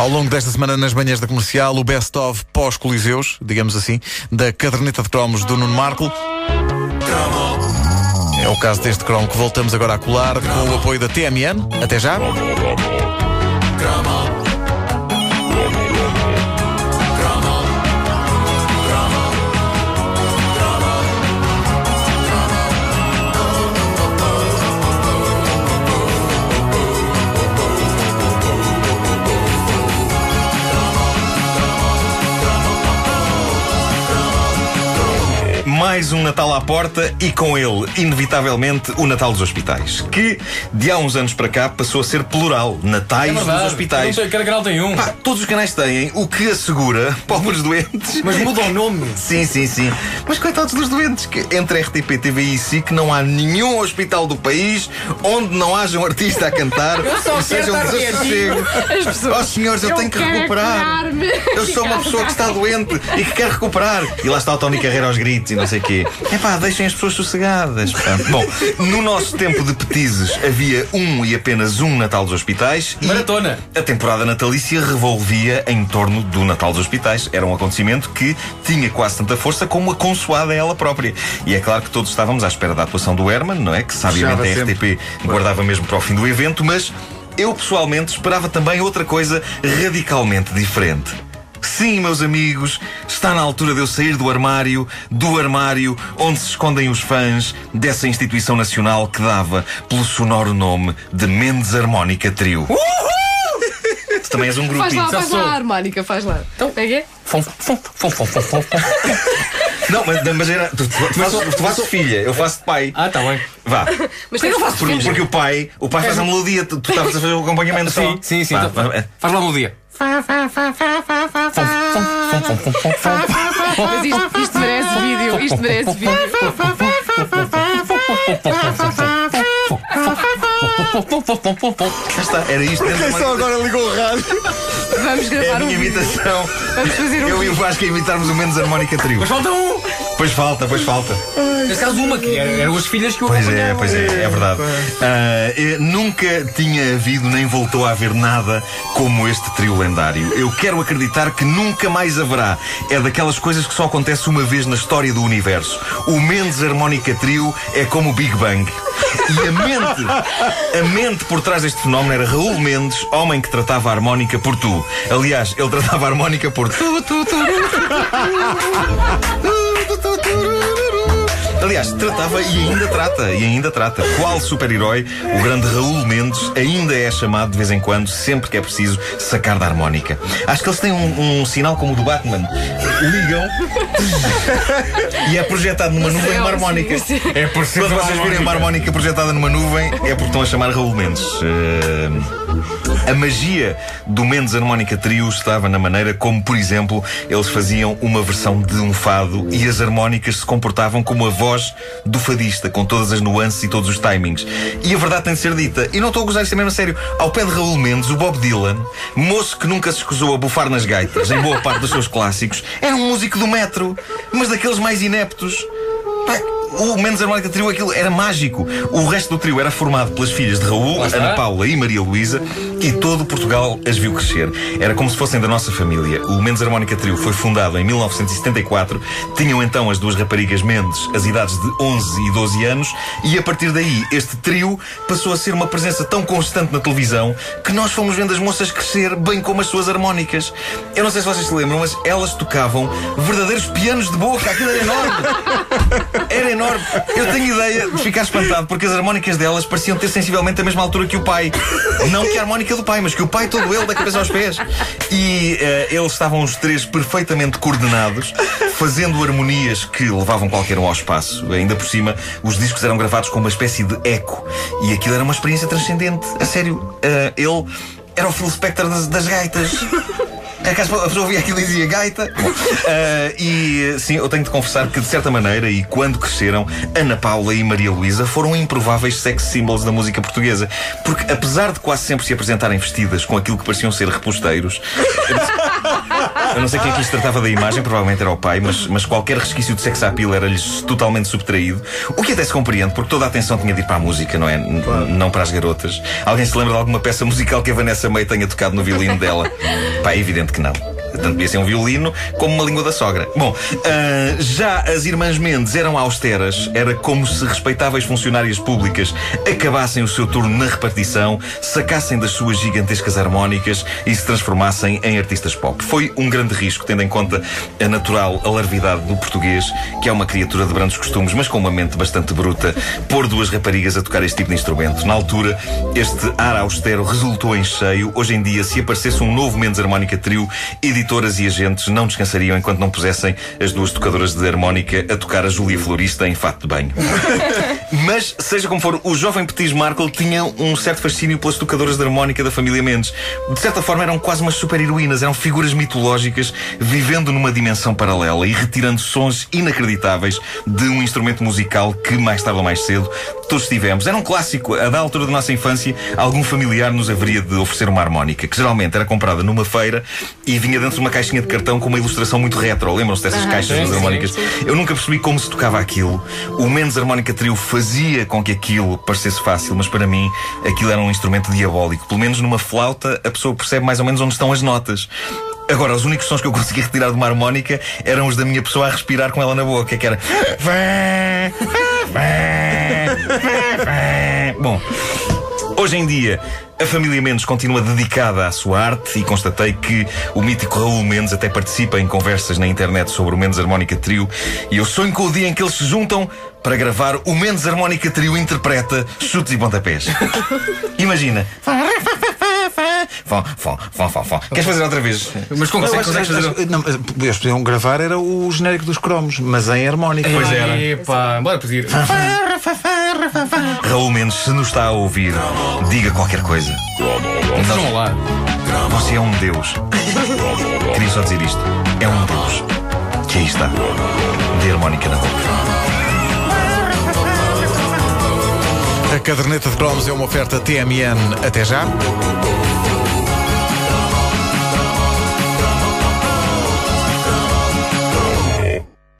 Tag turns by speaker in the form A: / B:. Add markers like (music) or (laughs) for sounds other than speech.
A: Ao longo desta semana, nas manhãs da comercial, o best-of pós-Coliseus, digamos assim, da caderneta de cromos do Nuno Marco. É o caso deste cromo que voltamos agora a colar com o apoio da TMN. Até já.
B: Mais um Natal à porta e com ele, inevitavelmente, o Natal dos Hospitais. Que, de há uns anos para cá, passou a ser plural. Natais
C: É
B: dos Hospitais.
C: Não sei, cada canal tem um.
B: Pá, todos os canais têm, o que assegura (laughs) pobres doentes.
C: Mas muda o nome.
B: Sim, sim, sim. Mas coitados dos doentes, que entre RTP, TV e SIC não há nenhum hospital do país onde não haja um artista a cantar e seja um desassossego.
D: As pessoas.
B: Oh senhores, eu,
D: Eu
B: tenho que recuperar. Eu sou uma pessoa que está doente e que quer recuperar. E lá está o Tony Carreira aos gritos e não sei o quê. É pá, deixem as pessoas sossegadas. pá. (laughs) Bom, no nosso tempo de petizes havia um e apenas um Natal dos Hospitais. e
C: Maratona.
B: A temporada natalícia revolvia em torno do Natal dos Hospitais. Era um acontecimento que tinha quase tanta força como a consoada ela própria. E é claro que todos estávamos à espera da atuação do Herman, não é? Que sabiamente a RTP guardava mesmo para o fim do evento, mas eu pessoalmente esperava também outra coisa radicalmente diferente. Sim, meus amigos, está na altura de eu sair do armário, do armário onde se escondem os fãs dessa instituição nacional que dava pelo sonoro nome de Mendes Harmónica Trio. Tu também és um
D: Faz lá, faz lá, harmónica, faz lá.
C: Então.
D: É que é?
C: Fom, fom, fom, fom, fom, fom, fom. (laughs)
B: Não, mas, mas era, tu, tu, tu, fazes, tu fazes filha, eu faço de pai.
C: Ah, tá bem.
B: Vá. (laughs)
D: Mas tem que faço
B: Porque, porque o pai, o pai faz a melodia, tu, estavas a fazer o acompanhamento só.
C: Sim, sim, sim.
B: Vá,
C: Então,
B: vá.
C: Faz lá a melodia.
D: Mas isto, isto merece vídeo, isto merece vídeo.
B: Cá está, era isto uma-
A: Só agora ligou o rádio.
D: Vamos
B: É a
D: gravar um
B: minha
D: vídeo.
B: imitação.
D: Vamos fazer um
B: Eu e o. Vasco a imitarmos o menos harmónica trio.
C: Mas falta um.
B: Pois falta, pois falta.
C: Neste caso, uma, que era- eram as filhas que o
B: Pois é, pois é, é verdade. Ah, eh, nunca tinha havido nem voltou a haver nada como este trio lendário. Eu quero acreditar que nunca mais haverá. É daquelas coisas que só acontece uma vez na história do universo. O Mendes Harmónica Trio é como o Big Bang. E a mente, a mente por trás deste fenómeno era Raul Mendes, homem que tratava a harmónica por tu. Aliás, ele tratava a harmónica por tu, tu, tu, tu, Aliás, tratava e ainda trata, e ainda trata. Qual super-herói, o grande Raul Mendes, ainda é chamado de vez em quando, sempre que é preciso, sacar da harmónica. Acho que eles têm um, um sinal como o do Batman. Ligam e é projetado numa nuvem uma harmónica.
C: É por ser
B: Quando vocês virem uma
C: harmónica.
B: projetada numa nuvem, é porque estão a chamar Raul Mendes. Eh, a magia do Mendes Harmónica Trio estava na maneira como, por exemplo, eles faziam uma versão de um fado e as harmónicas se comportavam como a voz do fadista, com todas as nuances e todos os timings. E a verdade tem de ser dita, e não estou a gozar isto mesmo a sério, ao pé de Raul Mendes, o Bob Dylan, moço que nunca se escusou a bufar nas gaitas, em boa parte dos seus clássicos, era um músico do metro, mas daqueles mais ineptos. Pá, O Mendes Harmónica Trio aquilo era mágico. O resto do trio era formado pelas filhas de Raul. Ana Paula e Maria Luísa e todo Portugal as viu crescer. Era como se fossem da nossa família. O Mendes Harmónica Trio foi fundado em 1974. Tinham então as duas raparigas Mendes as idades de 11 e 12 anos e a partir daí este trio passou a ser uma presença tão constante na televisão que nós fomos vendo as moças crescer bem como as suas harmónicas. Eu não sei se vocês se lembram, mas elas tocavam verdadeiros pianos de boca. Aquilo era enorme. (laughs) Era enorme. Eu tenho ideia de ficar espantado porque as harmónicas delas pareciam ter sensivelmente a mesma altura que o pai. Não que a harmónica do pai, mas que o pai todo ele, da cabeça aos pés. E eh, eles estavam os três perfeitamente coordenados, fazendo harmonias que levavam qualquer um ao espaço. Ainda por cima, os discos eram gravados com uma espécie de eco. E aquilo era uma experiência transcendente. A sério, eh, ele era o Phil Spector das, das gaitas. É que a pessoa ouvia aquilo e dizia gaita. Bom, ah, e sim, eu tenho de confessar que, de certa maneira, e quando cresceram, Ana Paula e Maria Luísa foram improváveis sex symbols da música portuguesa. Porque, apesar de quase sempre se apresentarem vestidas com aquilo que pareciam ser reposteiros, (laughs) Eu não sei quem é que lhes tratava da imagem, provavelmente era o pai, mas, mas qualquer resquício de sex appeal era-lhes totalmente subtraído. O que até se compreende, porque toda a atenção tinha de ir para a música, não é? N- Não para as garotas. Alguém se lembra de alguma peça musical que a Vanessa May tenha tocado no violino dela? (laughs) Pá, é evidente que não. Tanto podia ser um violino como uma língua da sogra. Bom, ah, já as irmãs Mendes eram austeras, era como se respeitáveis funcionárias públicas acabassem o seu turno na repartição, sacassem das suas gigantescas harmónicas e se transformassem em artistas pop. Foi um grande risco, tendo em conta a natural alarvidade do português, que é uma criatura de brandos costumes, mas com uma mente bastante bruta, pôr duas raparigas a tocar este tipo de instrumento. Na altura, este ar austero resultou em cheio. Hoje em dia, se aparecesse um novo Mendes Harmónica Trio, editoras e agentes não descansariam enquanto não pusessem as duas tocadoras de harmónica a tocar a Júlia Florista em fato de banho. (laughs) Mas, seja como for, o jovem Petis Markle tinha um certo fascínio pelas tocadoras de harmónica da família Mendes. De certa forma, eram quase umas super-heroínas, eram figuras mitológicas vivendo numa dimensão paralela e retirando sons inacreditáveis de um instrumento musical que, mais tarde ou mais cedo, todos tivemos. Era um clássico. A da altura da nossa infância, algum familiar nos haveria de oferecer uma harmónica, que geralmente era comprada numa feira e vinha dentro de uma caixinha de cartão com uma ilustração muito retro. Lembram-se dessas
D: Ah,
B: caixas
D: sim,
B: das
D: sim,
B: harmónicas?
D: sim.
B: Eu nunca percebi como se tocava aquilo. O Mendes Harmónica Trio fazia com que aquilo parecesse fácil, mas para mim aquilo era um instrumento diabólico. Pelo menos numa flauta a pessoa percebe mais ou menos onde estão as notas. Agora, os únicos sons que eu conseguia retirar de uma harmónica eram os da minha pessoa a respirar com ela na boca, que era. (laughs) Bom, hoje em dia. A família Mendes continua dedicada à sua arte e constatei que o mítico Raul Mendes até participa em conversas na internet sobre o Mendes Harmónica Trio e eu sonho com o dia em que eles se juntam para gravar o Mendes Harmónica Trio interpreta chutes e pontapés. Imagina. Fó, fó, fó, fó, fó. Queres fazer outra vez?
C: Mas como consegues
E: acho-
C: fazer.
E: acho- não, eles podiam gravar era o genérico dos cromos, mas em harmónica.
B: Pois era.
C: Epá, bora pedir.
B: Raul Mendes, se nos está a ouvir, diga qualquer coisa.
C: Vejam lá.
B: Você é um Deus. Queria só dizer isto. É um Deus. Que aí está. De harmónica na boca.
A: A caderneta de cromos é uma oferta TMN. Até já.